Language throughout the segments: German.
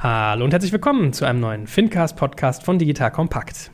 Hallo und herzlich willkommen zu einem neuen Fincast Podcast von Digital Kompakt.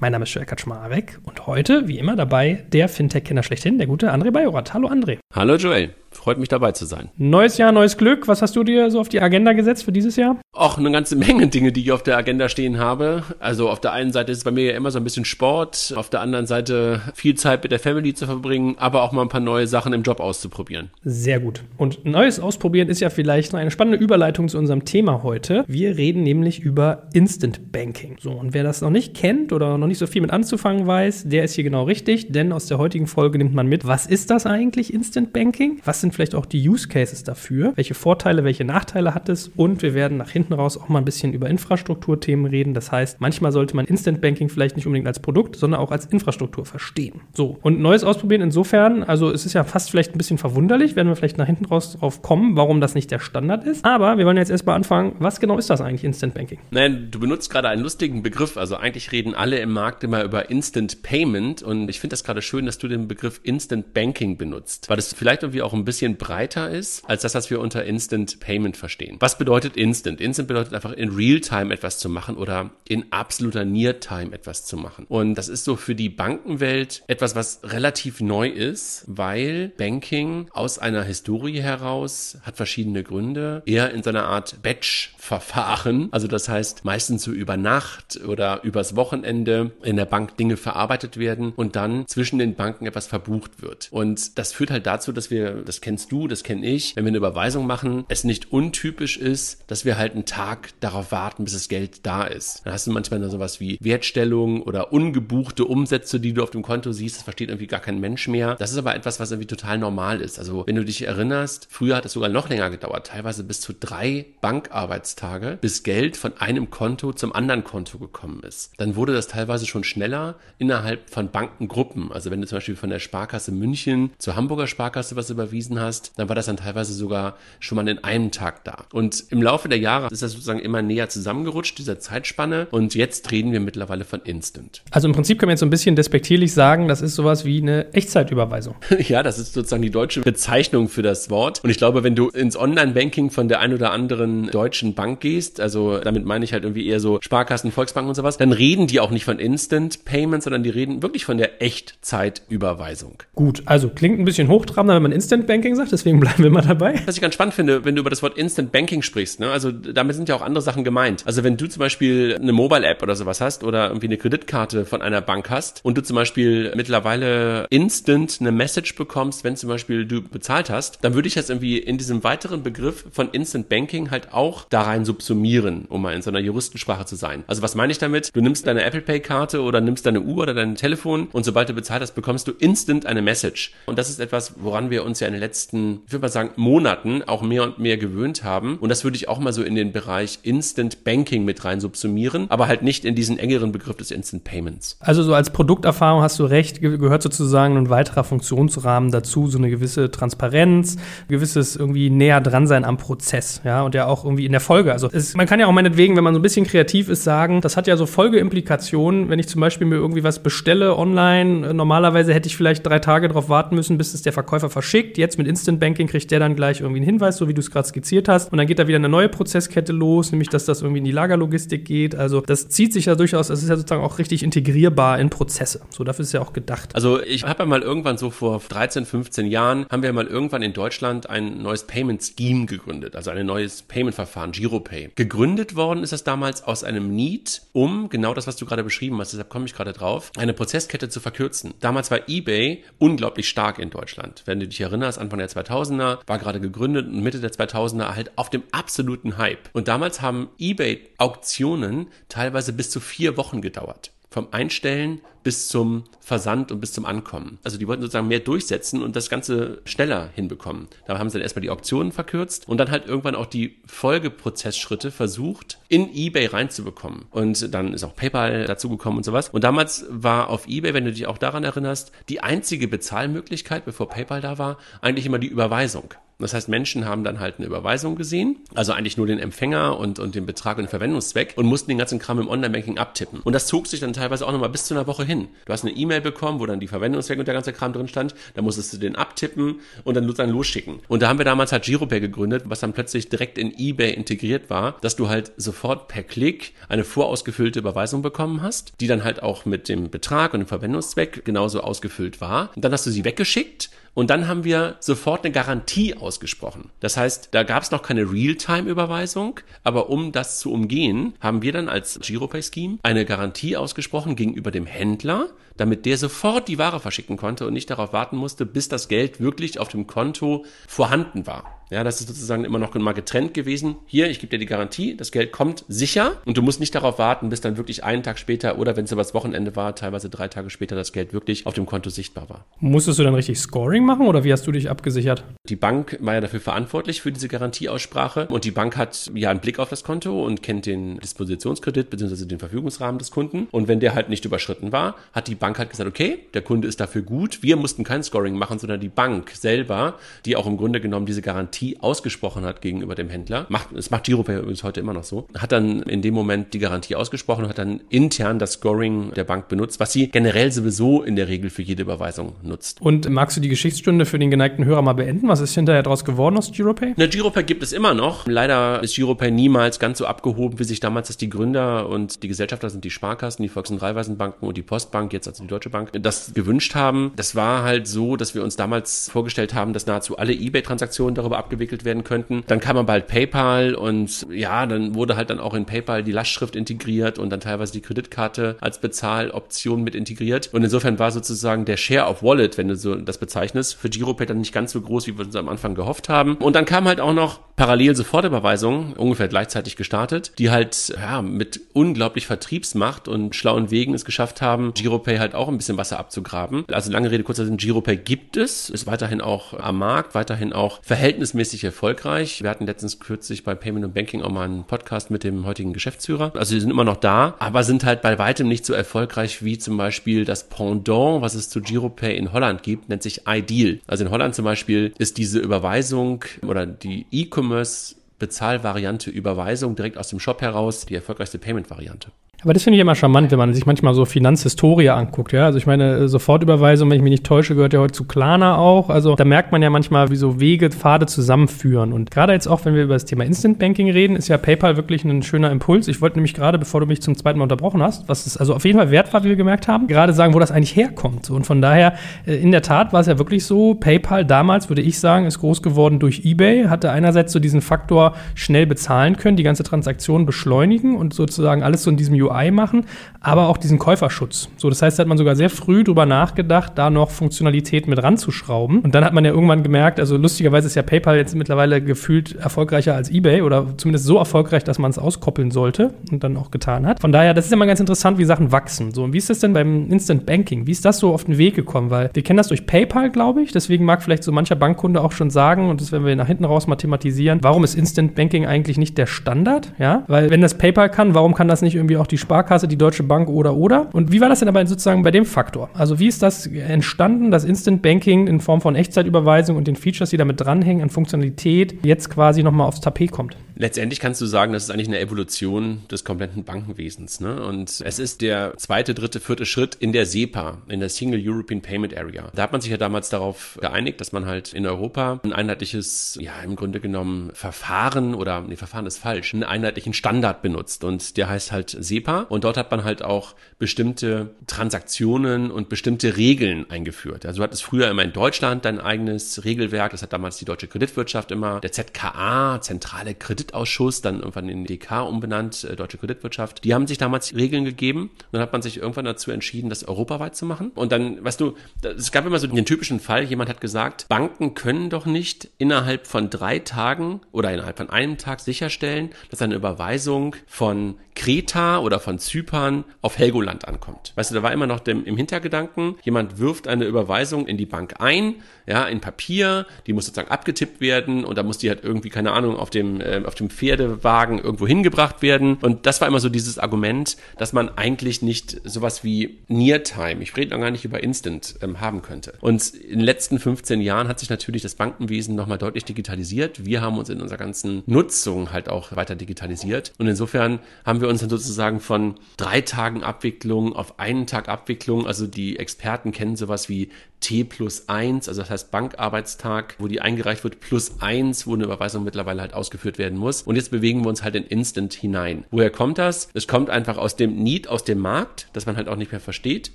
Mein Name ist Joel Kaczmarek und heute, wie immer, dabei der Fintech-Kenner schlechthin, der gute André Bajorat. Hallo André. Hallo Joel. Freut mich dabei zu sein. Neues Jahr, neues Glück. Was hast du dir so auf die Agenda gesetzt für dieses Jahr? Auch eine ganze Menge Dinge, die ich auf der Agenda stehen habe. Also auf der einen Seite ist es bei mir ja immer so ein bisschen Sport, auf der anderen Seite viel Zeit mit der Family zu verbringen, aber auch mal ein paar neue Sachen im Job auszuprobieren. Sehr gut. Und Neues ausprobieren ist ja vielleicht eine spannende Überleitung zu unserem Thema heute. Wir reden nämlich über Instant Banking. So, und wer das noch nicht kennt oder noch nicht so viel mit anzufangen weiß, der ist hier genau richtig, denn aus der heutigen Folge nimmt man mit, was ist das eigentlich Instant Banking? Was sind vielleicht auch die Use Cases dafür? Welche Vorteile, welche Nachteile hat es? Und wir werden nach hinten raus auch mal ein bisschen über Infrastrukturthemen reden. Das heißt, manchmal sollte man Instant Banking vielleicht nicht unbedingt als Produkt, sondern auch als Infrastruktur verstehen. So, und Neues ausprobieren insofern, also es ist ja fast vielleicht ein bisschen verwunderlich, werden wir vielleicht nach hinten raus drauf kommen, warum das nicht der Standard ist. Aber wir wollen jetzt erstmal anfangen, was genau ist das eigentlich, Instant Banking? Nein, du benutzt gerade einen lustigen Begriff. Also eigentlich reden alle im Markt immer über Instant Payment und ich finde das gerade schön, dass du den Begriff Instant Banking benutzt, weil das vielleicht irgendwie auch ein bisschen breiter ist, als das, was wir unter Instant Payment verstehen. Was bedeutet Instant? Instant bedeutet einfach in Real-Time etwas zu machen oder in absoluter Near-Time etwas zu machen. Und das ist so für die Bankenwelt etwas, was relativ neu ist, weil Banking aus einer Historie heraus hat verschiedene Gründe, eher in seiner Art Batch-Verfahren. Also das heißt meistens so über Nacht oder übers Wochenende in der Bank Dinge verarbeitet werden und dann zwischen den Banken etwas verbucht wird. Und das führt halt dazu, dass wir, das kennst du, das kenne ich, wenn wir eine Überweisung machen, es nicht untypisch ist, dass wir halt einen Tag darauf warten, bis das Geld da ist. Dann hast du manchmal noch sowas wie Wertstellung oder ungebuchte Umsätze, die du auf dem Konto siehst. Das versteht irgendwie gar kein Mensch mehr. Das ist aber etwas, was irgendwie total normal ist. Also wenn du dich erinnerst, früher hat es sogar noch länger gedauert, teilweise bis zu drei Bankarbeitstage, bis Geld von einem Konto zum anderen Konto gekommen ist. Dann wurde das teilweise schon schneller innerhalb von Bankengruppen. Also wenn du zum Beispiel von der Sparkasse München zur Hamburger Sparkasse was überwiesen hast, dann war das dann teilweise sogar schon mal in einem Tag da. Und im Laufe der Jahre ist das sozusagen immer näher zusammengerutscht, dieser Zeitspanne. Und jetzt reden wir mittlerweile von Instant. Also im Prinzip kann man jetzt so ein bisschen despektierlich sagen, das ist sowas wie eine Echtzeitüberweisung. ja, das ist sozusagen die deutsche Bezeichnung für das Wort. Und ich glaube, wenn du ins Online-Banking von der ein oder anderen deutschen Bank gehst, also damit meine ich halt irgendwie eher so Sparkassen, Volksbanken und sowas, dann reden die auch nicht von Instant Payment, sondern die reden wirklich von der Echtzeitüberweisung. Gut, also klingt ein bisschen hochtrabender, wenn man Instant Banking sagt, deswegen bleiben wir mal dabei. Was ich ganz spannend finde, wenn du über das Wort Instant Banking sprichst, ne? also damit sind ja auch andere Sachen gemeint. Also wenn du zum Beispiel eine Mobile-App oder sowas hast oder irgendwie eine Kreditkarte von einer Bank hast und du zum Beispiel mittlerweile instant eine Message bekommst, wenn zum Beispiel du bezahlt hast, dann würde ich jetzt irgendwie in diesem weiteren Begriff von Instant Banking halt auch da rein subsumieren, um mal in so einer Juristensprache zu sein. Also was meine ich damit? Du nimmst deine Apple Pay Karte oder nimmst deine Uhr oder dein Telefon und sobald du bezahlt hast, bekommst du instant eine Message. Und das ist etwas, woran wir uns ja in den letzten, ich würde mal sagen, Monaten auch mehr und mehr gewöhnt haben. Und das würde ich auch mal so in den Bereich Instant Banking mit rein subsumieren, aber halt nicht in diesen engeren Begriff des Instant Payments. Also so als Produkterfahrung hast du recht, gehört sozusagen ein weiterer Funktionsrahmen dazu, so eine gewisse Transparenz, gewisses irgendwie näher dran sein am Prozess, ja, und ja auch irgendwie in der Folge. Also es, man kann ja auch meinetwegen, wenn man so ein bisschen kreativ ist, sagen, das hat ja so Folgeimplikationen, wenn ich zum Beispiel mir irgendwie was bestelle online. Normalerweise hätte ich vielleicht drei Tage darauf warten müssen, bis es der Verkäufer verschickt. Jetzt mit Instant Banking kriegt der dann gleich irgendwie einen Hinweis, so wie du es gerade skizziert hast. Und dann geht da wieder eine neue Prozesskette los, nämlich dass das irgendwie in die Lagerlogistik geht. Also das zieht sich ja durchaus, das ist ja sozusagen auch richtig integrierbar in Prozesse. So dafür ist ja auch gedacht. Also ich habe ja mal irgendwann so vor 13, 15 Jahren, haben wir mal irgendwann in Deutschland ein neues Payment Scheme gegründet, also ein neues Payment-Verfahren, GiroPay. Gegründet worden ist das damals aus einem Need, um genau das, was du gerade beschrieben hast, deshalb komme ich gerade drauf, eine Prozesskette zu verkürzen. Damals war eBay unglaublich stark in Deutschland. Wenn du dich erinnerst, Anfang der 2000er war gerade gegründet und Mitte der 2000er halt auf dem absoluten Hype. Und damals haben eBay-Auktionen teilweise bis zu vier Wochen gedauert. Vom Einstellen bis zum Versand und bis zum Ankommen. Also die wollten sozusagen mehr durchsetzen und das Ganze schneller hinbekommen. Da haben sie dann erstmal die Auktionen verkürzt und dann halt irgendwann auch die Folgeprozessschritte versucht, in eBay reinzubekommen. Und dann ist auch PayPal dazugekommen und sowas. Und damals war auf eBay, wenn du dich auch daran erinnerst, die einzige Bezahlmöglichkeit, bevor PayPal da war, eigentlich immer die Überweisung. Das heißt, Menschen haben dann halt eine Überweisung gesehen, also eigentlich nur den Empfänger und, und den Betrag und den Verwendungszweck und mussten den ganzen Kram im Online-Banking abtippen. Und das zog sich dann teilweise auch nochmal bis zu einer Woche hin. Du hast eine E-Mail bekommen, wo dann die Verwendungszweck und der ganze Kram drin stand, da musstest du den abtippen und dann, dann losschicken. Und da haben wir damals halt Giropay gegründet, was dann plötzlich direkt in eBay integriert war, dass du halt sofort per Klick eine vorausgefüllte Überweisung bekommen hast, die dann halt auch mit dem Betrag und dem Verwendungszweck genauso ausgefüllt war. Und dann hast du sie weggeschickt und dann haben wir sofort eine Garantie ausgesprochen. Das heißt, da gab es noch keine Realtime-Überweisung, aber um das zu umgehen, haben wir dann als Giropay-Scheme eine Garantie ausgesprochen gegenüber dem Händler, damit der sofort die Ware verschicken konnte und nicht darauf warten musste, bis das Geld wirklich auf dem Konto vorhanden war. Ja, das ist sozusagen immer noch mal getrennt gewesen. Hier, ich gebe dir die Garantie, das Geld kommt sicher und du musst nicht darauf warten, bis dann wirklich einen Tag später oder wenn es übers Wochenende war, teilweise drei Tage später das Geld wirklich auf dem Konto sichtbar war. Musstest du dann richtig Scoring machen oder wie hast du dich abgesichert? Die Bank war ja dafür verantwortlich für diese Garantieaussprache und die Bank hat ja einen Blick auf das Konto und kennt den Dispositionskredit bzw. den Verfügungsrahmen des Kunden und wenn der halt nicht überschritten war, hat die Bank halt gesagt, okay, der Kunde ist dafür gut. Wir mussten kein Scoring machen, sondern die Bank selber, die auch im Grunde genommen diese Garantie ausgesprochen hat gegenüber dem Händler, macht, es macht Giropay übrigens heute immer noch so, hat dann in dem Moment die Garantie ausgesprochen und hat dann intern das Scoring der Bank benutzt, was sie generell sowieso in der Regel für jede Überweisung nutzt. Und magst du die Geschichtsstunde für den geneigten Hörer mal beenden? Was ist hinterher daraus geworden aus Giropay? Na, Giropay gibt es immer noch. Leider ist Giropay niemals ganz so abgehoben, wie sich damals das die Gründer und die Gesellschafter sind die Sparkassen, die Volks- und Raiffeisenbanken und die Postbank, jetzt also die Deutsche Bank, das gewünscht haben. Das war halt so, dass wir uns damals vorgestellt haben, dass nahezu alle eBay-Transaktionen darüber abgewickelt werden könnten. Dann kam man bald PayPal und ja, dann wurde halt dann auch in PayPal die Lastschrift integriert und dann teilweise die Kreditkarte als Bezahloption mit integriert. Und insofern war sozusagen der Share of Wallet, wenn du so das bezeichnest, für Giropay dann nicht ganz so groß, wie wir uns am Anfang gehofft haben. Und dann kam halt auch noch parallel Sofortüberweisungen, ungefähr gleichzeitig gestartet, die halt ja, mit unglaublich Vertriebsmacht und schlauen Wegen es geschafft haben, Giropay halt auch ein bisschen Wasser abzugraben. Also lange Rede, kurzer Sinn, Giropay gibt es, ist weiterhin auch am Markt, weiterhin auch verhältnismäßig erfolgreich. Wir hatten letztens kürzlich bei Payment und Banking auch mal einen Podcast mit dem heutigen Geschäftsführer. Also die sind immer noch da, aber sind halt bei weitem nicht so erfolgreich wie zum Beispiel das Pendant, was es zu Giropay in Holland gibt, nennt sich iDeal. Also in Holland zum Beispiel ist diese Überweisung oder die E-Commerce Bezahlvariante Überweisung direkt aus dem Shop heraus die erfolgreichste Payment-Variante. Aber das finde ich immer charmant, wenn man sich manchmal so Finanzhistorie anguckt, ja. Also ich meine, Sofortüberweisung, wenn ich mich nicht täusche, gehört ja heute zu Klarna auch. Also da merkt man ja manchmal, wie so Wege, Pfade zusammenführen. Und gerade jetzt auch, wenn wir über das Thema Instant Banking reden, ist ja PayPal wirklich ein schöner Impuls. Ich wollte nämlich gerade, bevor du mich zum zweiten Mal unterbrochen hast, was es also auf jeden Fall wert war, wie wir gemerkt haben, gerade sagen, wo das eigentlich herkommt. Und von daher, äh, in der Tat war es ja wirklich so, PayPal damals, würde ich sagen, ist groß geworden durch eBay, hatte einerseits so diesen Faktor schnell bezahlen können, die ganze Transaktion beschleunigen und sozusagen alles so in diesem UI machen, aber auch diesen Käuferschutz. So, das heißt, da hat man sogar sehr früh drüber nachgedacht, da noch Funktionalität mit ranzuschrauben. Und dann hat man ja irgendwann gemerkt, also lustigerweise ist ja PayPal jetzt mittlerweile gefühlt erfolgreicher als eBay oder zumindest so erfolgreich, dass man es auskoppeln sollte und dann auch getan hat. Von daher, das ist immer ganz interessant, wie Sachen wachsen. So, und wie ist das denn beim Instant Banking? Wie ist das so auf den Weg gekommen? Weil wir kennen das durch PayPal, glaube ich. Deswegen mag vielleicht so mancher Bankkunde auch schon sagen, und das werden wir nach hinten raus mal thematisieren, warum ist Instant Banking eigentlich nicht der Standard? Ja, weil wenn das PayPal kann, warum kann das nicht irgendwie auch die Sparkasse, die Deutsche Bank oder oder? Und wie war das denn aber sozusagen bei dem Faktor? Also wie ist das entstanden, dass Instant Banking in Form von Echtzeitüberweisung und den Features, die damit dranhängen, an Funktionalität jetzt quasi nochmal aufs Tapet kommt? Letztendlich kannst du sagen, das ist eigentlich eine Evolution des kompletten Bankenwesens. Ne? Und es ist der zweite, dritte, vierte Schritt in der SEPA, in der Single European Payment Area. Da hat man sich ja damals darauf geeinigt, dass man halt in Europa ein einheitliches, ja im Grunde genommen Verfahren oder, nee, Verfahren ist falsch, einen einheitlichen Standard benutzt. Und der heißt halt SEPA. Und dort hat man halt auch bestimmte Transaktionen und bestimmte Regeln eingeführt. Also du hattest früher immer in Deutschland dein eigenes Regelwerk. Das hat damals die deutsche Kreditwirtschaft immer, der ZKA, Zentrale Kreditausschuss, dann irgendwann in DK umbenannt, äh, Deutsche Kreditwirtschaft. Die haben sich damals Regeln gegeben. Und dann hat man sich irgendwann dazu entschieden, das europaweit zu machen. Und dann, weißt du, es gab immer so den typischen Fall, jemand hat gesagt, Banken können doch nicht innerhalb von drei Tagen oder innerhalb von einem Tag sicherstellen, dass eine Überweisung von Kreta oder von Zypern auf Helgoland ankommt. Weißt du, da war immer noch dem, im Hintergedanken, jemand wirft eine Überweisung in die Bank ein, ja, in Papier, die muss sozusagen abgetippt werden und da muss die halt irgendwie, keine Ahnung, auf dem, äh, auf dem Pferdewagen irgendwo hingebracht werden. Und das war immer so dieses Argument, dass man eigentlich nicht sowas wie Near-Time, ich rede noch gar nicht über Instant, ähm, haben könnte. Und in den letzten 15 Jahren hat sich natürlich das Bankenwesen nochmal deutlich digitalisiert. Wir haben uns in unserer ganzen Nutzung halt auch weiter digitalisiert. Und insofern haben wir uns dann sozusagen von drei Tagen Abwicklung auf einen Tag Abwicklung, also die Experten kennen sowas wie T plus eins, also das heißt Bankarbeitstag, wo die eingereicht wird, plus eins, wo eine Überweisung mittlerweile halt ausgeführt werden muss. Und jetzt bewegen wir uns halt in Instant hinein. Woher kommt das? Es kommt einfach aus dem Need, aus dem Markt, dass man halt auch nicht mehr versteht,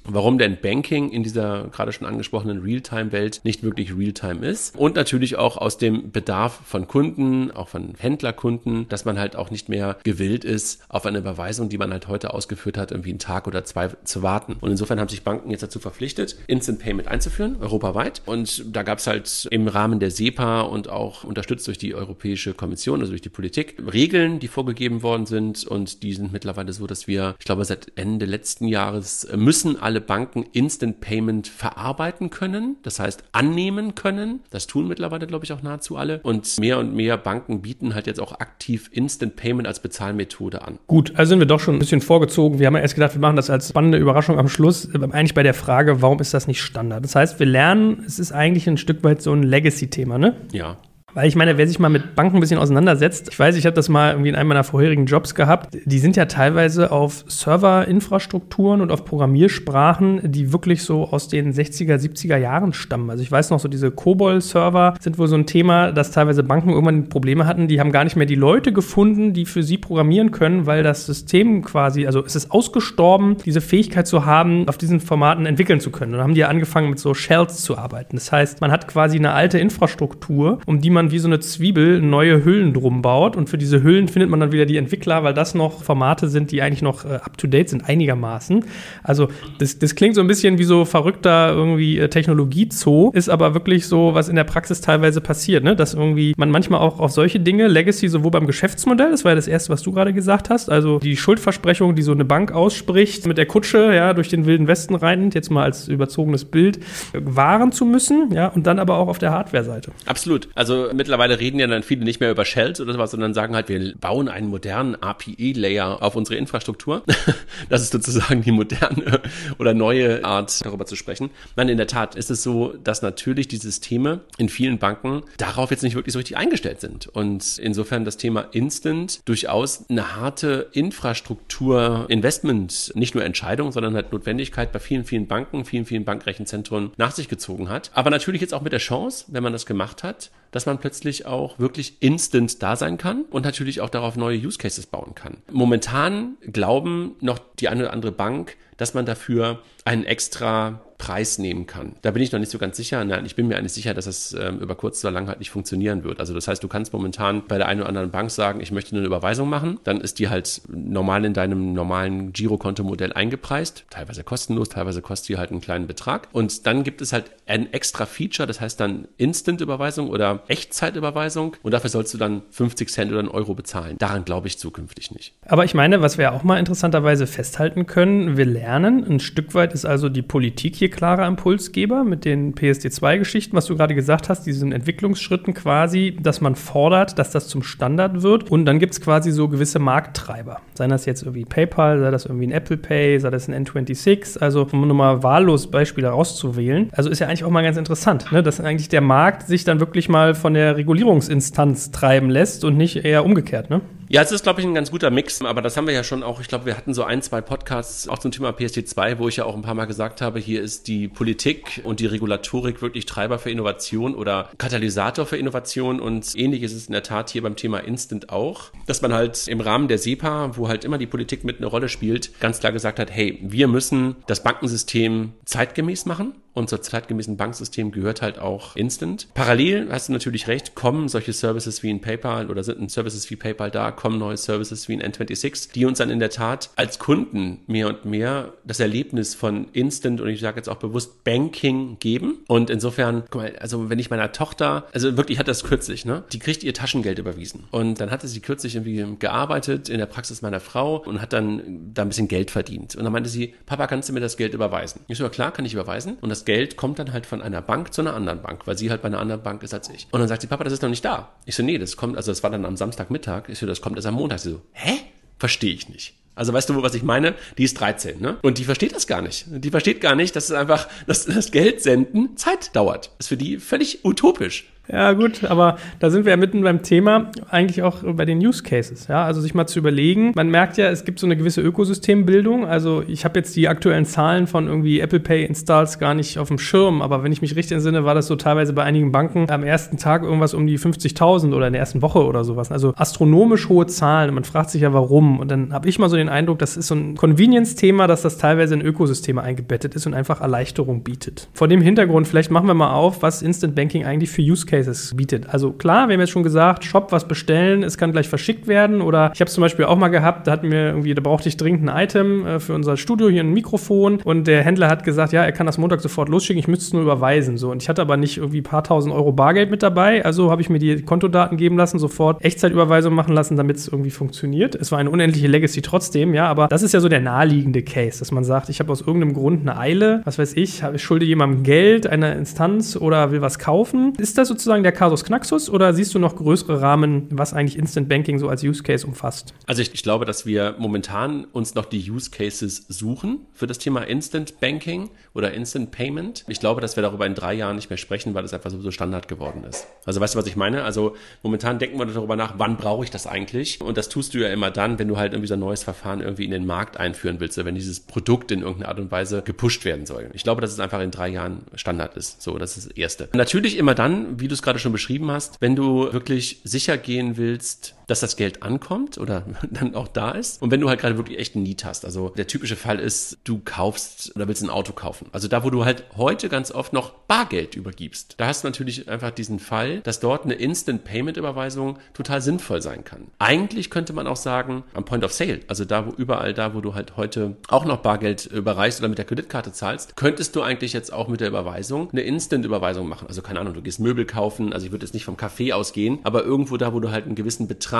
warum denn Banking in dieser gerade schon angesprochenen Realtime-Welt nicht wirklich Realtime ist. Und natürlich auch aus dem Bedarf von Kunden, auch von Händlerkunden, dass man halt auch nicht mehr gewillt ist, auf eine Überweisung, die man halt heute ausgeführt hat, irgendwie einen Tag oder zwei zu warten. Und insofern haben sich Banken jetzt dazu verpflichtet, Instant Payment einzuführen einzuführen, europaweit. Und da gab es halt im Rahmen der SEPA und auch unterstützt durch die Europäische Kommission, also durch die Politik, Regeln, die vorgegeben worden sind. Und die sind mittlerweile so, dass wir, ich glaube, seit Ende letzten Jahres müssen alle Banken Instant Payment verarbeiten können. Das heißt, annehmen können. Das tun mittlerweile, glaube ich, auch nahezu alle. Und mehr und mehr Banken bieten halt jetzt auch aktiv Instant Payment als Bezahlmethode an. Gut, also sind wir doch schon ein bisschen vorgezogen. Wir haben ja erst gedacht, wir machen das als spannende Überraschung am Schluss. Eigentlich bei der Frage, warum ist das nicht Standard? Das heißt, heißt, wir lernen, es ist eigentlich ein Stück weit so ein Legacy-Thema, ne? Ja. Weil ich meine, wer sich mal mit Banken ein bisschen auseinandersetzt, ich weiß, ich habe das mal irgendwie in einem meiner vorherigen Jobs gehabt, die sind ja teilweise auf Serverinfrastrukturen und auf Programmiersprachen, die wirklich so aus den 60er, 70er Jahren stammen. Also ich weiß noch, so diese COBOL-Server sind wohl so ein Thema, dass teilweise Banken irgendwann Probleme hatten, die haben gar nicht mehr die Leute gefunden, die für sie programmieren können, weil das System quasi, also es ist ausgestorben, diese Fähigkeit zu haben, auf diesen Formaten entwickeln zu können. Und dann haben die ja angefangen mit so Shells zu arbeiten. Das heißt, man hat quasi eine alte Infrastruktur, um die man man wie so eine Zwiebel neue Hüllen drum baut. Und für diese Hüllen findet man dann wieder die Entwickler, weil das noch Formate sind, die eigentlich noch äh, up-to-date sind, einigermaßen. Also das, das klingt so ein bisschen wie so verrückter irgendwie äh, Technologie-Zoo, ist aber wirklich so, was in der Praxis teilweise passiert, ne? dass irgendwie man manchmal auch auf solche Dinge, Legacy sowohl beim Geschäftsmodell, das war ja das erste, was du gerade gesagt hast, also die Schuldversprechung, die so eine Bank ausspricht, mit der Kutsche, ja, durch den wilden Westen rein, jetzt mal als überzogenes Bild, wahren zu müssen, ja, und dann aber auch auf der Hardware-Seite. Absolut. Also mittlerweile reden ja dann viele nicht mehr über Shells oder sowas, sondern sagen halt, wir bauen einen modernen API-Layer auf unsere Infrastruktur. das ist sozusagen die moderne oder neue Art, darüber zu sprechen. Nein, in der Tat ist es so, dass natürlich die Systeme in vielen Banken darauf jetzt nicht wirklich so richtig eingestellt sind. Und insofern das Thema Instant durchaus eine harte Infrastruktur-Investment, nicht nur Entscheidung, sondern halt Notwendigkeit bei vielen, vielen Banken, vielen, vielen Bankrechenzentren nach sich gezogen hat. Aber natürlich jetzt auch mit der Chance, wenn man das gemacht hat, dass man plötzlich auch wirklich instant da sein kann und natürlich auch darauf neue Use Cases bauen kann. Momentan glauben noch die eine oder andere Bank, dass man dafür einen extra Preis nehmen kann. Da bin ich noch nicht so ganz sicher. Nein, ich bin mir eigentlich sicher, dass es ähm, über kurz oder lang halt nicht funktionieren wird. Also das heißt, du kannst momentan bei der einen oder anderen Bank sagen, ich möchte eine Überweisung machen, dann ist die halt normal in deinem normalen Girokonto-Modell eingepreist, teilweise kostenlos, teilweise kostet die halt einen kleinen Betrag. Und dann gibt es halt ein extra Feature, das heißt dann Instant-Überweisung oder Echtzeitüberweisung und dafür sollst du dann 50 Cent oder einen Euro bezahlen. Daran glaube ich zukünftig nicht. Aber ich meine, was wir auch mal interessanterweise festhalten können, wir lernen, ein Stück weit ist also die Politik hier klarer Impulsgeber mit den PSD2-Geschichten, was du gerade gesagt hast, diesen Entwicklungsschritten quasi, dass man fordert, dass das zum Standard wird. Und dann gibt es quasi so gewisse Markttreiber. Sei das jetzt irgendwie PayPal, sei das irgendwie ein Apple Pay, sei das ein N26, also um nur mal wahllos Beispiele rauszuwählen. Also ist ja eigentlich auch mal ganz interessant, ne? dass eigentlich der Markt sich dann wirklich mal von der Regulierungsinstanz treiben lässt und nicht eher umgekehrt. Ne? Ja, es ist, glaube ich, ein ganz guter Mix, aber das haben wir ja schon auch, ich glaube, wir hatten so ein, zwei Podcasts auch zum Thema PSD2, wo ich ja auch ein paar Mal gesagt habe, hier ist die Politik und die Regulatorik wirklich Treiber für Innovation oder Katalysator für Innovation und ähnlich ist es in der Tat hier beim Thema Instant auch, dass man halt im Rahmen der SEPA, wo halt immer die Politik mit eine Rolle spielt, ganz klar gesagt hat, hey, wir müssen das Bankensystem zeitgemäß machen und zur zeitgemäßen Banksystem gehört halt auch Instant. Parallel hast du natürlich recht, kommen solche Services wie in PayPal oder sind Services wie PayPal da, kommen neue Services wie in N26, die uns dann in der Tat als Kunden mehr und mehr das Erlebnis von Instant und ich sage jetzt auch bewusst Banking geben. Und insofern, guck mal, also wenn ich meiner Tochter, also wirklich hat das kürzlich, ne? Die kriegt ihr Taschengeld überwiesen. Und dann hatte sie kürzlich irgendwie gearbeitet in der Praxis meiner Frau und hat dann da ein bisschen Geld verdient. Und dann meinte sie, Papa, kannst du mir das Geld überweisen? Ich so, ja, klar, kann ich überweisen. Und das Geld kommt dann halt von einer Bank zu einer anderen Bank, weil sie halt bei einer anderen Bank ist als ich. Und dann sagt sie, Papa, das ist noch nicht da. Ich so, nee, das kommt, also das war dann am Samstagmittag. Ich so, das kommt erst am Montag. Sie so, hä? Verstehe ich nicht. Also weißt du, was ich meine? Die ist 13, ne? Und die versteht das gar nicht. Die versteht gar nicht, dass es einfach, dass das Geld senden Zeit dauert. Das ist für die völlig utopisch. Ja, gut, aber da sind wir ja mitten beim Thema, eigentlich auch bei den Use Cases. Ja, also sich mal zu überlegen. Man merkt ja, es gibt so eine gewisse Ökosystembildung. Also ich habe jetzt die aktuellen Zahlen von irgendwie Apple Pay Installs gar nicht auf dem Schirm, aber wenn ich mich richtig entsinne, war das so teilweise bei einigen Banken am ersten Tag irgendwas um die 50.000 oder in der ersten Woche oder sowas. Also astronomisch hohe Zahlen. Man fragt sich ja, warum. Und dann habe ich mal so den Eindruck, das ist so ein Convenience-Thema, dass das teilweise in Ökosysteme eingebettet ist und einfach Erleichterung bietet. Vor dem Hintergrund, vielleicht machen wir mal auf, was Instant Banking eigentlich für Use Cases bietet. Also klar, wir haben jetzt schon gesagt, Shop was bestellen, es kann gleich verschickt werden. Oder ich habe es zum Beispiel auch mal gehabt, da hatten wir irgendwie, da brauchte ich dringend ein Item äh, für unser Studio hier ein Mikrofon und der Händler hat gesagt, ja, er kann das Montag sofort losschicken, ich müsste es nur überweisen. So. Und ich hatte aber nicht irgendwie ein paar tausend Euro Bargeld mit dabei, also habe ich mir die Kontodaten geben lassen, sofort Echtzeitüberweisung machen lassen, damit es irgendwie funktioniert. Es war eine unendliche Legacy trotzdem, ja, aber das ist ja so der naheliegende Case, dass man sagt, ich habe aus irgendeinem Grund eine Eile, was weiß ich, ich schulde jemandem Geld, einer Instanz oder will was kaufen. Ist das sozusagen der Kasus Knaxus oder siehst du noch größere Rahmen, was eigentlich Instant Banking so als Use Case umfasst? Also ich, ich glaube, dass wir momentan uns noch die Use Cases suchen für das Thema Instant Banking oder Instant Payment. Ich glaube, dass wir darüber in drei Jahren nicht mehr sprechen, weil das einfach so Standard geworden ist. Also weißt du, was ich meine? Also momentan denken wir darüber nach, wann brauche ich das eigentlich? Und das tust du ja immer dann, wenn du halt irgendwie so ein neues Verfahren irgendwie in den Markt einführen willst oder wenn dieses Produkt in irgendeiner Art und Weise gepusht werden soll. Ich glaube, dass es einfach in drei Jahren Standard ist. So, das ist das Erste. Natürlich immer dann, wie du es gerade schon beschrieben hast, wenn du wirklich sicher gehen willst, dass das Geld ankommt oder dann auch da ist. Und wenn du halt gerade wirklich echt einen Need hast. Also der typische Fall ist, du kaufst oder willst ein Auto kaufen. Also da, wo du halt heute ganz oft noch Bargeld übergibst. Da hast du natürlich einfach diesen Fall, dass dort eine Instant Payment Überweisung total sinnvoll sein kann. Eigentlich könnte man auch sagen, am Point of Sale, also da, wo überall da, wo du halt heute auch noch Bargeld überreichst oder mit der Kreditkarte zahlst, könntest du eigentlich jetzt auch mit der Überweisung eine Instant Überweisung machen. Also keine Ahnung, du gehst Möbel kaufen, also ich würde jetzt nicht vom Café ausgehen, aber irgendwo da, wo du halt einen gewissen Betrag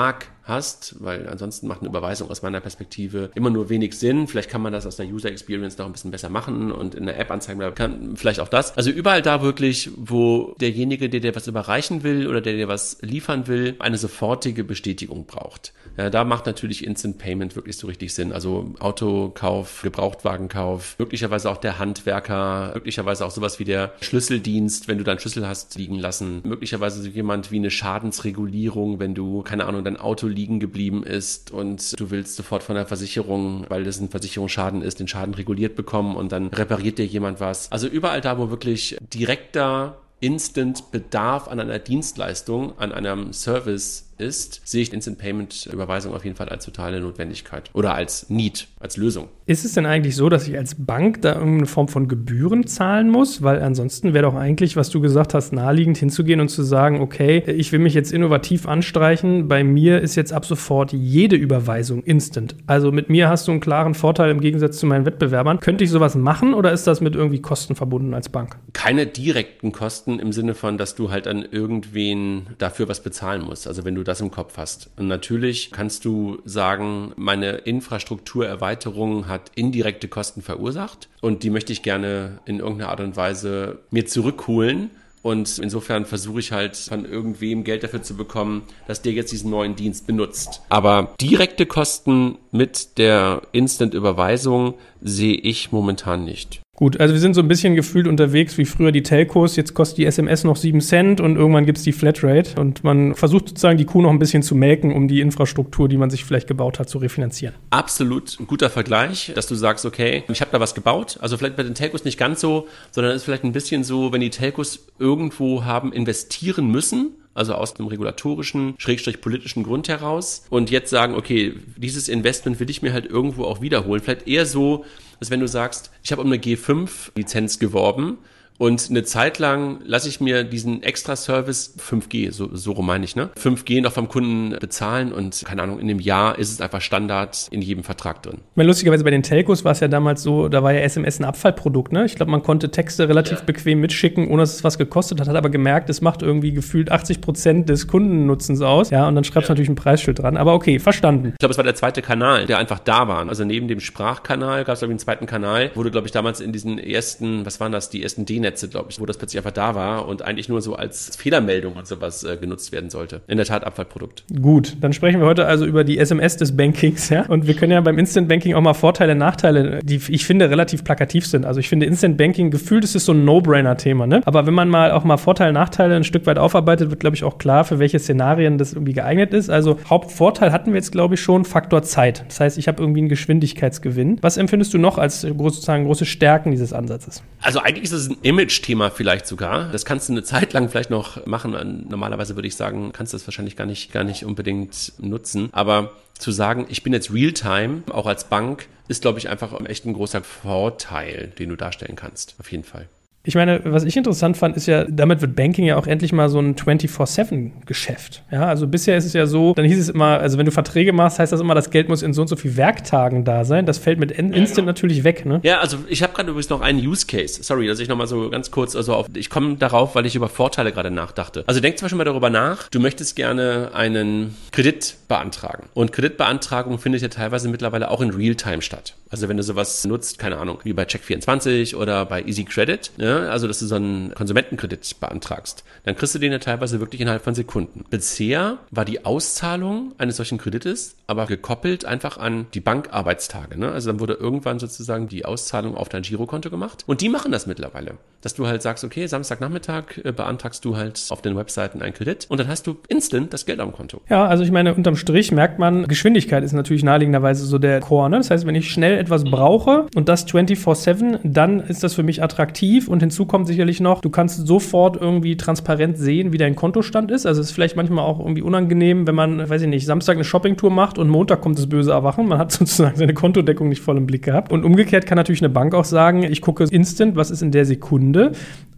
hast, weil ansonsten macht eine Überweisung aus meiner Perspektive immer nur wenig Sinn. Vielleicht kann man das aus der User Experience noch ein bisschen besser machen und in der App anzeigen, kann vielleicht auch das. Also überall da wirklich, wo derjenige, der dir was überreichen will oder der dir was liefern will, eine sofortige Bestätigung braucht. Ja, da macht natürlich Instant Payment wirklich so richtig Sinn. Also Autokauf, Gebrauchtwagenkauf, möglicherweise auch der Handwerker, möglicherweise auch sowas wie der Schlüsseldienst, wenn du deinen Schlüssel hast liegen lassen, möglicherweise so jemand wie eine Schadensregulierung, wenn du, keine Ahnung, dein Auto liegen geblieben ist und du willst sofort von der Versicherung, weil das ein Versicherungsschaden ist, den Schaden reguliert bekommen und dann repariert dir jemand was. Also überall da, wo wirklich direkter Instant Bedarf an einer Dienstleistung, an einem Service ist, sehe ich Instant Payment Überweisung auf jeden Fall als totale Notwendigkeit oder als Need, als Lösung. Ist es denn eigentlich so, dass ich als Bank da irgendeine Form von Gebühren zahlen muss? Weil ansonsten wäre doch eigentlich, was du gesagt hast, naheliegend hinzugehen und zu sagen, okay, ich will mich jetzt innovativ anstreichen. Bei mir ist jetzt ab sofort jede Überweisung instant. Also mit mir hast du einen klaren Vorteil im Gegensatz zu meinen Wettbewerbern. Könnte ich sowas machen oder ist das mit irgendwie Kosten verbunden als Bank? Keine direkten Kosten im Sinne von, dass du halt an irgendwen dafür was bezahlen musst. Also wenn du das im Kopf hast. Und natürlich kannst du sagen, meine Infrastrukturerweiterung hat indirekte Kosten verursacht und die möchte ich gerne in irgendeiner Art und Weise mir zurückholen. Und insofern versuche ich halt von irgendwem Geld dafür zu bekommen, dass der jetzt diesen neuen Dienst benutzt. Aber direkte Kosten mit der Instant-Überweisung sehe ich momentan nicht. Gut, also wir sind so ein bisschen gefühlt unterwegs wie früher die Telcos. Jetzt kostet die SMS noch 7 Cent und irgendwann gibt es die Flatrate. Und man versucht sozusagen die Kuh noch ein bisschen zu melken, um die Infrastruktur, die man sich vielleicht gebaut hat, zu refinanzieren. Absolut ein guter Vergleich, dass du sagst, okay, ich habe da was gebaut. Also vielleicht bei den Telcos nicht ganz so, sondern es ist vielleicht ein bisschen so, wenn die Telcos irgendwo haben investieren müssen also aus dem regulatorischen, schrägstrich politischen Grund heraus und jetzt sagen, okay, dieses Investment will ich mir halt irgendwo auch wiederholen. Vielleicht eher so, dass wenn du sagst, ich habe um eine G5-Lizenz geworben und eine Zeit lang lasse ich mir diesen Extra-Service 5G, so, so meine ich, ne? 5G noch vom Kunden bezahlen und keine Ahnung, in dem Jahr ist es einfach Standard in jedem Vertrag drin. Meine, lustigerweise bei den Telcos war es ja damals so, da war ja SMS ein Abfallprodukt, ne? Ich glaube, man konnte Texte relativ ja. bequem mitschicken, ohne dass es was gekostet hat, hat aber gemerkt, es macht irgendwie gefühlt 80 Prozent des Kundennutzens aus. Ja, und dann schreibst du ja. natürlich ein Preisschild dran. Aber okay, verstanden. Ich glaube, es war der zweite Kanal, der einfach da war. Also neben dem Sprachkanal gab es, glaube ich, einen zweiten Kanal, du, glaube ich, damals in diesen ersten, was waren das, die ersten d Dreh-Netze, glaube ich, wo das plötzlich einfach da war und eigentlich nur so als Fehlermeldung und sowas äh, genutzt werden sollte. In der Tat Abfallprodukt. Gut, dann sprechen wir heute also über die SMS des Bankings, ja. Und wir können ja beim Instant Banking auch mal Vorteile, Nachteile, die ich finde relativ plakativ sind. Also ich finde Instant Banking gefühlt ist es so ein No-Brainer-Thema, ne? Aber wenn man mal auch mal Vorteile, Nachteile ein Stück weit aufarbeitet, wird, glaube ich, auch klar, für welche Szenarien das irgendwie geeignet ist. Also Hauptvorteil hatten wir jetzt, glaube ich, schon Faktor Zeit. Das heißt, ich habe irgendwie einen Geschwindigkeitsgewinn. Was empfindest du noch als sozusagen große Stärken dieses Ansatzes? Also eigentlich ist es ein Image-Thema vielleicht sogar. Das kannst du eine Zeit lang vielleicht noch machen. Normalerweise würde ich sagen, kannst du das wahrscheinlich gar nicht, gar nicht unbedingt nutzen. Aber zu sagen, ich bin jetzt Realtime, auch als Bank, ist, glaube ich, einfach echt ein großer Vorteil, den du darstellen kannst. Auf jeden Fall. Ich meine, was ich interessant fand, ist ja, damit wird Banking ja auch endlich mal so ein 24-7-Geschäft. Ja, also bisher ist es ja so, dann hieß es immer, also wenn du Verträge machst, heißt das immer, das Geld muss in so und so viel Werktagen da sein. Das fällt mit Instant natürlich weg, ne? Ja, also ich habe gerade übrigens noch einen Use Case. Sorry, dass ich nochmal so ganz kurz, also auf, ich komme darauf, weil ich über Vorteile gerade nachdachte. Also denk zum Beispiel mal darüber nach, du möchtest gerne einen Kredit beantragen. Und Kreditbeantragung findet ja teilweise mittlerweile auch in Realtime statt. Also wenn du sowas nutzt, keine Ahnung, wie bei Check24 oder bei Easy Credit, also dass du so einen Konsumentenkredit beantragst, dann kriegst du den ja teilweise wirklich innerhalb von Sekunden. Bisher war die Auszahlung eines solchen Kredites aber gekoppelt einfach an die Bankarbeitstage. Ne? Also dann wurde irgendwann sozusagen die Auszahlung auf dein Girokonto gemacht. Und die machen das mittlerweile. Dass du halt sagst, okay, Samstagnachmittag äh, beantragst du halt auf den Webseiten einen Kredit und dann hast du instant das Geld am Konto. Ja, also ich meine, unterm Strich merkt man, Geschwindigkeit ist natürlich naheliegenderweise so der Core. Ne? Das heißt, wenn ich schnell etwas brauche und das 24-7, dann ist das für mich attraktiv und hinzu kommt sicherlich noch, du kannst sofort irgendwie transparent sehen, wie dein Kontostand ist. Also es ist vielleicht manchmal auch irgendwie unangenehm, wenn man, weiß ich nicht, Samstag eine Shoppingtour macht und Montag kommt das böse Erwachen. Man hat sozusagen seine Kontodeckung nicht voll im Blick gehabt. Und umgekehrt kann natürlich eine Bank auch sagen, ich gucke instant, was ist in der Sekunde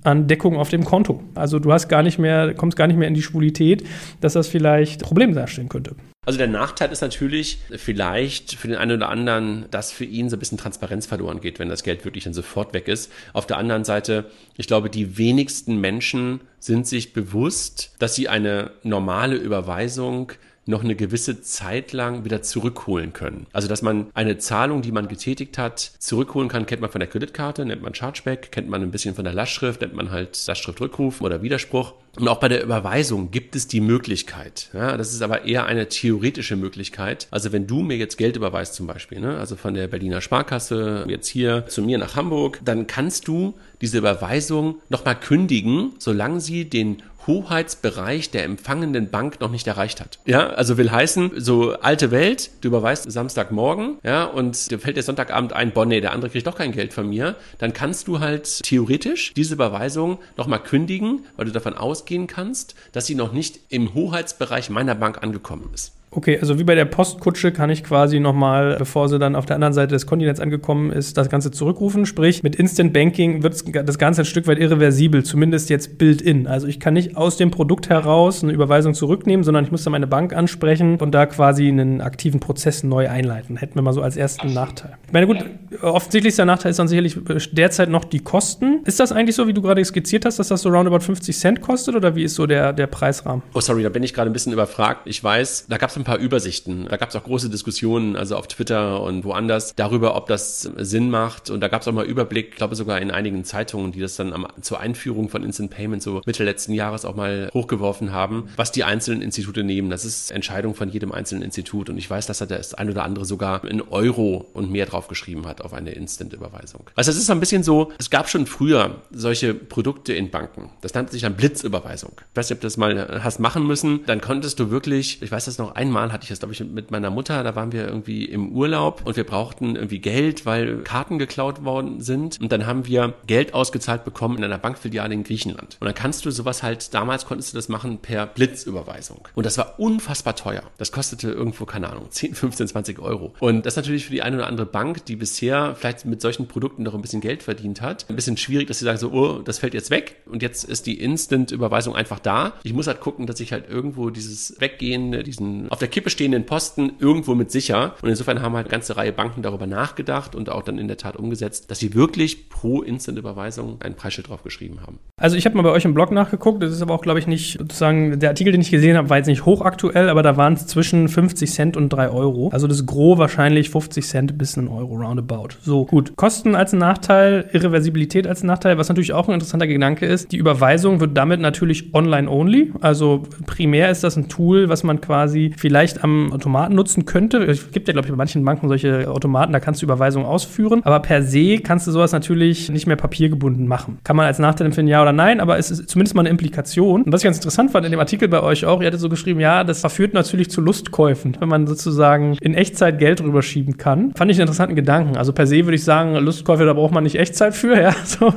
an Deckung auf dem Konto. Also du hast gar nicht mehr, kommst gar nicht mehr in die Schwulität, dass das vielleicht Problem darstellen könnte. Also der Nachteil ist natürlich vielleicht für den einen oder anderen, dass für ihn so ein bisschen Transparenz verloren geht, wenn das Geld wirklich dann sofort weg ist. Auf der anderen Seite, ich glaube, die wenigsten Menschen sind sich bewusst, dass sie eine normale Überweisung noch eine gewisse Zeit lang wieder zurückholen können. Also, dass man eine Zahlung, die man getätigt hat, zurückholen kann, kennt man von der Kreditkarte, nennt man Chargeback, kennt man ein bisschen von der Lastschrift, nennt man halt Lastschriftrückruf oder Widerspruch. Und auch bei der Überweisung gibt es die Möglichkeit. Ja, das ist aber eher eine theoretische Möglichkeit. Also wenn du mir jetzt Geld überweist zum Beispiel, ne, also von der Berliner Sparkasse jetzt hier zu mir nach Hamburg, dann kannst du diese Überweisung nochmal kündigen, solange sie den Hoheitsbereich der empfangenden Bank noch nicht erreicht hat. Ja, also will heißen, so alte Welt, du überweist Samstagmorgen, ja, und dir fällt der Sonntagabend ein, boah, nee, der andere kriegt doch kein Geld von mir, dann kannst du halt theoretisch diese Überweisung nochmal kündigen, weil du davon ausgehen kannst, dass sie noch nicht im Hoheitsbereich meiner Bank angekommen ist. Okay, also wie bei der Postkutsche kann ich quasi nochmal, bevor sie dann auf der anderen Seite des Kontinents angekommen ist, das Ganze zurückrufen. Sprich, mit Instant Banking wird das Ganze ein Stück weit irreversibel, zumindest jetzt built-in. Also ich kann nicht aus dem Produkt heraus eine Überweisung zurücknehmen, sondern ich muss dann meine Bank ansprechen und da quasi einen aktiven Prozess neu einleiten. Hätten wir mal so als ersten Nachteil. Ich meine, gut, offensichtlichster Nachteil ist dann sicherlich derzeit noch die Kosten. Ist das eigentlich so, wie du gerade skizziert hast, dass das so roundabout 50 Cent kostet oder wie ist so der, der Preisrahmen? Oh, sorry, da bin ich gerade ein bisschen überfragt. Ich weiß, da gab es ein paar Übersichten. Da gab es auch große Diskussionen, also auf Twitter und woanders, darüber, ob das Sinn macht. Und da gab es auch mal Überblick, ich glaube sogar in einigen Zeitungen, die das dann am, zur Einführung von Instant Payment so Mitte letzten Jahres auch mal hochgeworfen haben, was die einzelnen Institute nehmen. Das ist Entscheidung von jedem einzelnen Institut. Und ich weiß, dass da das ein oder andere sogar in Euro und mehr draufgeschrieben hat auf eine Instant-Überweisung. Also es ist ein bisschen so, es gab schon früher solche Produkte in Banken. Das nannte sich dann Blitzüberweisung. Ich weiß nicht, ob du das mal hast machen müssen. Dann konntest du wirklich, ich weiß das noch, einmal hatte ich das, glaube ich, mit meiner Mutter, da waren wir irgendwie im Urlaub und wir brauchten irgendwie Geld, weil Karten geklaut worden sind. Und dann haben wir Geld ausgezahlt bekommen in einer Bankfiliale in Griechenland. Und dann kannst du sowas halt, damals konntest du das machen per Blitzüberweisung. Und das war unfassbar teuer. Das kostete irgendwo, keine Ahnung, 10, 15, 20 Euro. Und das ist natürlich für die eine oder andere Bank, die bisher vielleicht mit solchen Produkten noch ein bisschen Geld verdient hat, ein bisschen schwierig, dass sie sagen so, oh, das fällt jetzt weg und jetzt ist die Instant-Überweisung einfach da. Ich muss halt gucken, dass ich halt irgendwo dieses Weggehen, diesen auf der Kippe stehenden Posten irgendwo mit sicher. Und insofern haben halt eine ganze Reihe Banken darüber nachgedacht und auch dann in der Tat umgesetzt, dass sie wirklich pro Instant-Überweisung ein Preisschild draufgeschrieben haben. Also ich habe mal bei euch im Blog nachgeguckt, das ist aber auch, glaube ich, nicht sozusagen, der Artikel, den ich gesehen habe, war jetzt nicht hochaktuell, aber da waren es zwischen 50 Cent und 3 Euro. Also das Gros wahrscheinlich 50 Cent bis ein Euro roundabout. So, gut. Kosten als Nachteil, Irreversibilität als Nachteil, was natürlich auch ein interessanter Gedanke ist. Die Überweisung wird damit natürlich online-only. Also primär ist das ein Tool, was man quasi vielleicht am Automaten nutzen könnte. Es gibt ja, glaube ich, bei manchen Banken solche Automaten, da kannst du Überweisungen ausführen. Aber per se kannst du sowas natürlich nicht mehr papiergebunden machen. Kann man als Nachteil empfinden, ja oder nein, aber es ist zumindest mal eine Implikation. Und was ich ganz interessant fand in dem Artikel bei euch auch, ihr hattet so geschrieben, ja, das verführt natürlich zu Lustkäufen, wenn man sozusagen in Echtzeit Geld rüberschieben kann. Fand ich einen interessanten Gedanken. Also per se würde ich sagen, Lustkäufe, da braucht man nicht Echtzeit für, ja. So.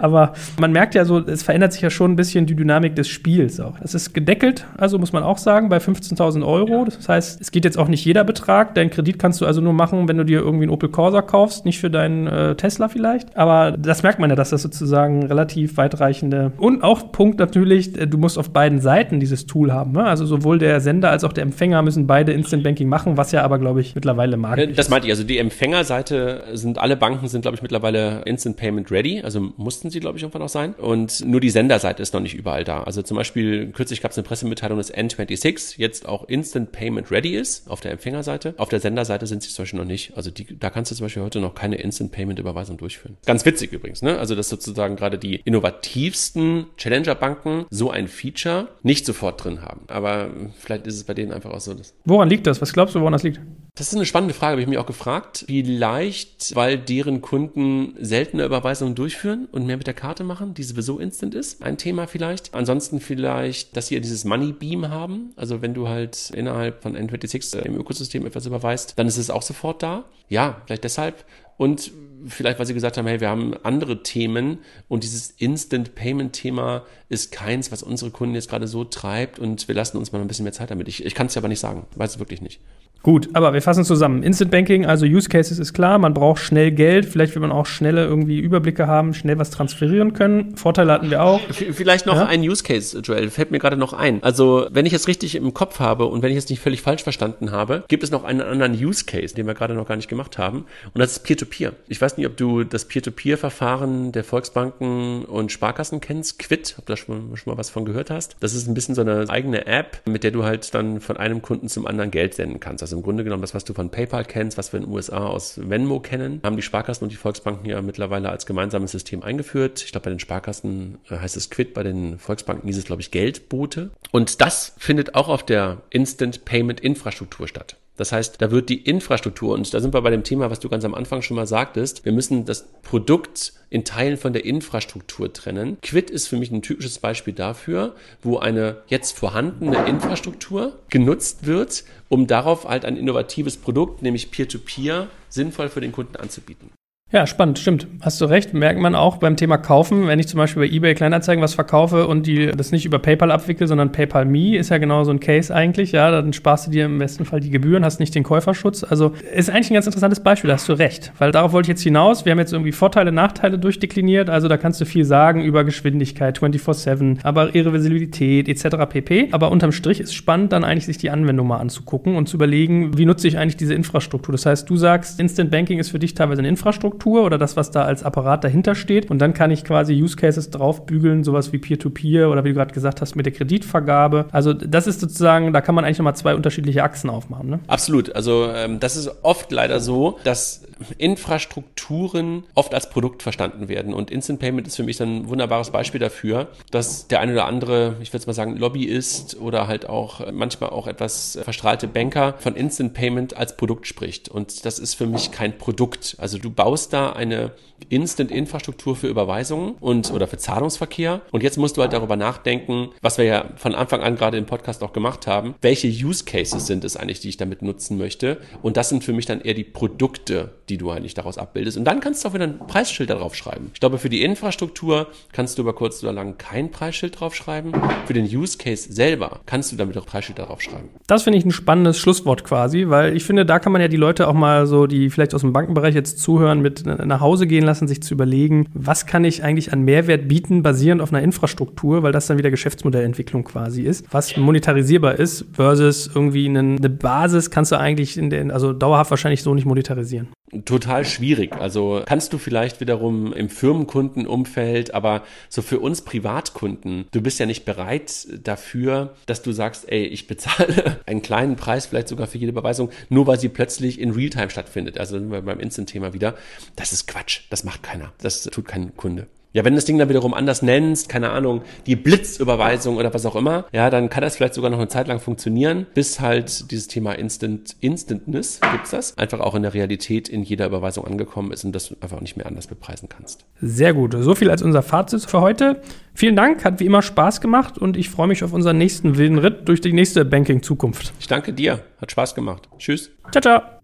Aber man merkt ja so, es verändert sich ja schon ein bisschen die Dynamik des Spiels auch. Es ist gedeckelt, also muss man auch sagen, bei 15.000 Euro. Das heißt, es geht jetzt auch nicht jeder Betrag. Deinen Kredit kannst du also nur machen, wenn du dir irgendwie einen Opel Corsa kaufst, nicht für deinen äh, Tesla vielleicht. Aber das merkt man ja, dass das sozusagen relativ weitreichende und auch Punkt natürlich, äh, du musst auf beiden Seiten dieses Tool haben. Ne? Also sowohl der Sender als auch der Empfänger müssen beide Instant Banking machen, was ja aber, glaube ich, mittlerweile mag. Das meinte ich. Also die Empfängerseite sind alle Banken sind, glaube ich, mittlerweile Instant Payment ready. Also mussten sie, glaube ich, irgendwann auch sein. Und nur die Senderseite ist noch nicht überall da. Also zum Beispiel kürzlich gab es eine Pressemitteilung, dass N26 jetzt auch Instant Payment ready ist auf der Empfängerseite. Auf der Senderseite sind sie zum Beispiel noch nicht. Also die, da kannst du zum Beispiel heute noch keine Instant Payment Überweisung durchführen. Ganz witzig übrigens. Ne? Also dass sozusagen gerade die innovativsten Challenger-Banken so ein Feature nicht sofort drin haben. Aber vielleicht ist es bei denen einfach auch so. Woran liegt das? Was glaubst du, woran das liegt? Das ist eine spannende Frage, habe ich mich auch gefragt. Vielleicht, weil deren Kunden seltene Überweisungen durchführen und mehr mit der Karte machen, die sowieso instant ist. Ein Thema vielleicht. Ansonsten vielleicht, dass sie dieses Money Beam haben. Also wenn du halt innerhalb von N26 im Ökosystem etwas überweist, dann ist es auch sofort da. Ja, vielleicht deshalb. Und vielleicht, weil sie gesagt haben, hey, wir haben andere Themen und dieses Instant Payment Thema ist keins, was unsere Kunden jetzt gerade so treibt und wir lassen uns mal ein bisschen mehr Zeit damit. Ich, ich kann es ja aber nicht sagen, weiß es wirklich nicht. Gut, aber wir fassen zusammen. Instant Banking, also Use Cases ist klar, man braucht schnell Geld, vielleicht will man auch schnelle irgendwie Überblicke haben, schnell was transferieren können. Vorteile hatten wir auch. Vielleicht noch ja? ein Use Case, Joel, fällt mir gerade noch ein. Also, wenn ich es richtig im Kopf habe und wenn ich es nicht völlig falsch verstanden habe, gibt es noch einen anderen Use Case, den wir gerade noch gar nicht gemacht haben. Und das ist Peer-to-Peer. -Peer. Ich weiß nicht, ob du das Peer-to-Peer-Verfahren der Volksbanken und Sparkassen kennst, Quid, ob du schon, schon mal was von gehört hast. Das ist ein bisschen so eine eigene App, mit der du halt dann von einem Kunden zum anderen Geld senden kannst. Also im Grunde genommen das, was du von PayPal kennst, was wir in den USA aus Venmo kennen, haben die Sparkassen und die Volksbanken ja mittlerweile als gemeinsames System eingeführt. Ich glaube, bei den Sparkassen äh, heißt es Quid, bei den Volksbanken hieß es, glaube ich, Geldbote. Und das findet auch auf der Instant Payment Infrastruktur statt. Das heißt, da wird die Infrastruktur, und da sind wir bei dem Thema, was du ganz am Anfang schon mal sagtest, wir müssen das Produkt in Teilen von der Infrastruktur trennen. Quid ist für mich ein typisches Beispiel dafür, wo eine jetzt vorhandene Infrastruktur genutzt wird, um darauf halt ein innovatives Produkt, nämlich Peer-to-Peer, -Peer, sinnvoll für den Kunden anzubieten. Ja, spannend, stimmt. Hast du recht. Merkt man auch beim Thema Kaufen, wenn ich zum Beispiel bei eBay Kleinanzeigen was verkaufe und die das nicht über PayPal abwickle, sondern PayPal Me, ist ja genau so ein Case eigentlich. Ja, dann sparst du dir im besten Fall die Gebühren, hast nicht den Käuferschutz. Also ist eigentlich ein ganz interessantes Beispiel, da hast du recht. Weil darauf wollte ich jetzt hinaus. Wir haben jetzt irgendwie Vorteile, Nachteile durchdekliniert. Also da kannst du viel sagen über Geschwindigkeit, 24-7, aber Irreversibilität etc. pp. Aber unterm Strich ist spannend, dann eigentlich sich die Anwendung mal anzugucken und zu überlegen, wie nutze ich eigentlich diese Infrastruktur. Das heißt, du sagst, Instant Banking ist für dich teilweise eine Infrastruktur Infrastruktur oder das, was da als Apparat dahinter steht. Und dann kann ich quasi Use Cases draufbügeln, sowas wie Peer-to-Peer -Peer oder wie du gerade gesagt hast, mit der Kreditvergabe. Also das ist sozusagen, da kann man eigentlich nochmal zwei unterschiedliche Achsen aufmachen. Ne? Absolut. Also ähm, das ist oft leider so, dass Infrastrukturen oft als Produkt verstanden werden. Und Instant Payment ist für mich ein wunderbares Beispiel dafür, dass der eine oder andere, ich würde mal sagen, Lobbyist oder halt auch manchmal auch etwas verstrahlte Banker von Instant Payment als Produkt spricht. Und das ist für mich kein Produkt. Also du baust da eine Instant-Infrastruktur für Überweisungen und oder für Zahlungsverkehr. Und jetzt musst du halt darüber nachdenken, was wir ja von Anfang an gerade im Podcast auch gemacht haben. Welche Use Cases sind es eigentlich, die ich damit nutzen möchte? Und das sind für mich dann eher die Produkte, die du eigentlich daraus abbildest. Und dann kannst du auch wieder ein Preisschild darauf schreiben. Ich glaube, für die Infrastruktur kannst du über kurz oder lang kein Preisschild drauf schreiben. Für den Use Case selber kannst du damit auch Preisschild darauf schreiben. Das finde ich ein spannendes Schlusswort quasi, weil ich finde, da kann man ja die Leute auch mal so, die vielleicht aus dem Bankenbereich jetzt zuhören, mit mit nach Hause gehen lassen, sich zu überlegen, was kann ich eigentlich an Mehrwert bieten, basierend auf einer Infrastruktur, weil das dann wieder Geschäftsmodellentwicklung quasi ist, was monetarisierbar ist, versus irgendwie eine, eine Basis kannst du eigentlich in den, also dauerhaft wahrscheinlich so nicht monetarisieren total schwierig. Also kannst du vielleicht wiederum im Firmenkundenumfeld, aber so für uns Privatkunden, du bist ja nicht bereit dafür, dass du sagst, ey, ich bezahle einen kleinen Preis, vielleicht sogar für jede Überweisung, nur weil sie plötzlich in Realtime stattfindet. Also beim Instant-Thema wieder. Das ist Quatsch. Das macht keiner. Das tut kein Kunde. Ja, wenn du das Ding dann wiederum anders nennst, keine Ahnung, die Blitzüberweisung oder was auch immer, ja, dann kann das vielleicht sogar noch eine Zeit lang funktionieren, bis halt dieses Thema Instant, Instantness, gibt's das, einfach auch in der Realität in jeder Überweisung angekommen ist und das einfach nicht mehr anders bepreisen kannst. Sehr gut. So viel als unser Fazit für heute. Vielen Dank, hat wie immer Spaß gemacht und ich freue mich auf unseren nächsten wilden Ritt durch die nächste Banking-Zukunft. Ich danke dir, hat Spaß gemacht. Tschüss. Ciao, ciao.